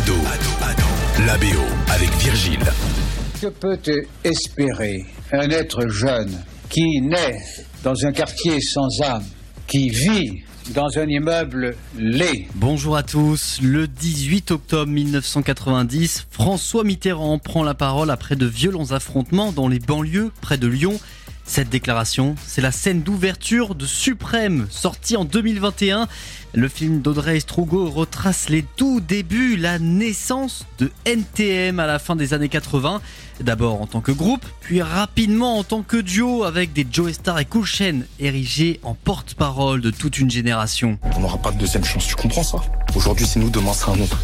Ado, la BO avec Virgile. Que peut espérer un être jeune qui naît dans un quartier sans âme, qui vit dans un immeuble laid? Bonjour à tous. Le 18 octobre 1990, François Mitterrand prend la parole après de violents affrontements dans les banlieues près de Lyon. Cette déclaration, c'est la scène d'ouverture de Suprême, sortie en 2021. Le film d'Audrey Estrugo retrace les tout débuts, la naissance de NTM à la fin des années 80. D'abord en tant que groupe, puis rapidement en tant que duo avec des Joe Star et Cool érigés en porte-parole de toute une génération. On n'aura pas de deuxième chance, tu comprends ça? Aujourd'hui c'est nous, demain c'est un autre.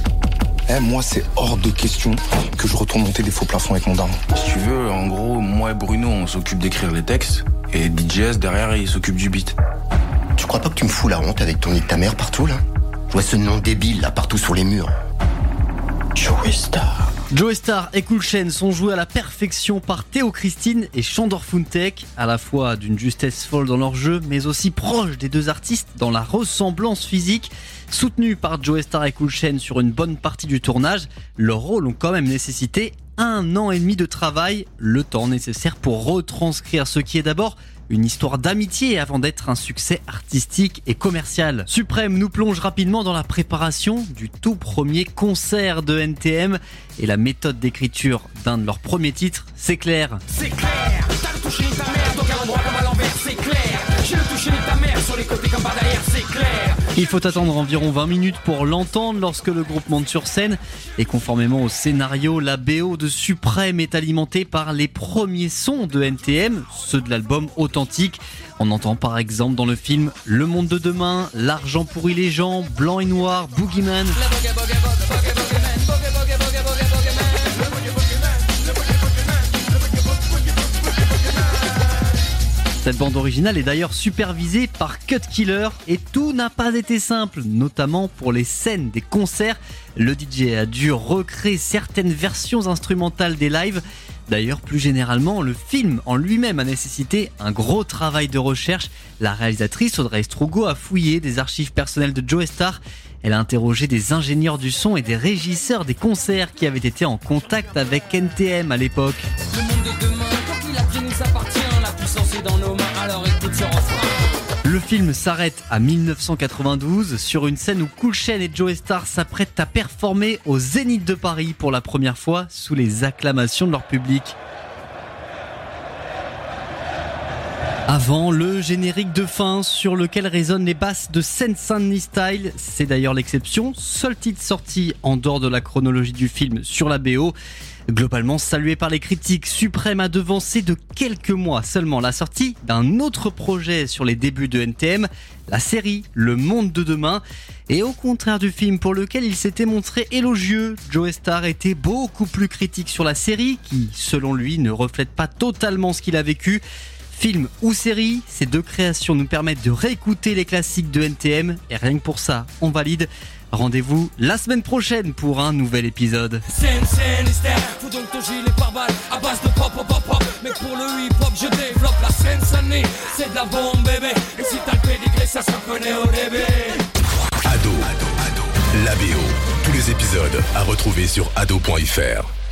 Eh, moi, c'est hors de question que je retourne monter des faux plafonds avec mon daron. Si tu veux, en gros, moi et Bruno, on s'occupe d'écrire les textes, et DJS, derrière, il s'occupe du beat. Tu crois pas que tu me fous la honte avec ton nid de ta mère partout, là? Je vois ce nom débile, là, partout sur les murs. Joey Star. Joe Star et Chain sont joués à la perfection par Théo Christine et Chandor Funtek, à la fois d'une justesse folle dans leur jeu, mais aussi proche des deux artistes dans la ressemblance physique. Soutenus par Joe Star et Chain sur une bonne partie du tournage, leurs rôles ont quand même nécessité un an et demi de travail, le temps nécessaire pour retranscrire ce qui est d'abord une histoire d'amitié avant d'être un succès artistique et commercial. Suprême nous plonge rapidement dans la préparation du tout premier concert de NTM et la méthode d'écriture d'un de leurs premiers titres, c'est clair. C'est clair, t'as ta mère, donc l'endroit comme à l'envers, c'est clair. J'ai le ta mère sur les côtés comme par. Il faut attendre environ 20 minutes pour l'entendre lorsque le groupe monte sur scène et conformément au scénario, la BO de Suprême est alimentée par les premiers sons de NTM, ceux de l'album authentique. On entend par exemple dans le film Le monde de demain, L'argent pourrit les gens, Blanc et noir, Boogeyman. Cette bande originale est d'ailleurs supervisée par Cut Killer et tout n'a pas été simple, notamment pour les scènes des concerts. Le DJ a dû recréer certaines versions instrumentales des lives. D'ailleurs, plus généralement, le film en lui-même a nécessité un gros travail de recherche. La réalisatrice Audrey Strugo a fouillé des archives personnelles de Joe Star. Elle a interrogé des ingénieurs du son et des régisseurs des concerts qui avaient été en contact avec NTM à l'époque. Le film s'arrête à 1992 sur une scène où Cool et Joe Star s'apprêtent à performer au Zénith de Paris pour la première fois sous les acclamations de leur public. Avant le générique de fin sur lequel résonnent les basses de Seine-Saint-Denis Style, c'est d'ailleurs l'exception, seul titre sorti en dehors de la chronologie du film sur la BO. Globalement salué par les critiques, Suprême a devancé de quelques mois seulement la sortie d'un autre projet sur les débuts de NTM, la série Le Monde de Demain. Et au contraire du film pour lequel il s'était montré élogieux, Joe Star était beaucoup plus critique sur la série qui, selon lui, ne reflète pas totalement ce qu'il a vécu. Film ou série, ces deux créations nous permettent de réécouter les classiques de NTM et rien que pour ça, on valide. Rendez-vous la semaine prochaine pour un nouvel épisode. Scène, scène, hystère, faut donc ton gilet pare-balles à base de pop, pop, pop, pop. Mais pour le hip-hop, je développe la scène sonnée. C'est de la bombe, bébé. Et si t'as le pédigré, ça se reconnaît au début. Ado, la BO. Tous les épisodes à retrouver sur ado.fr.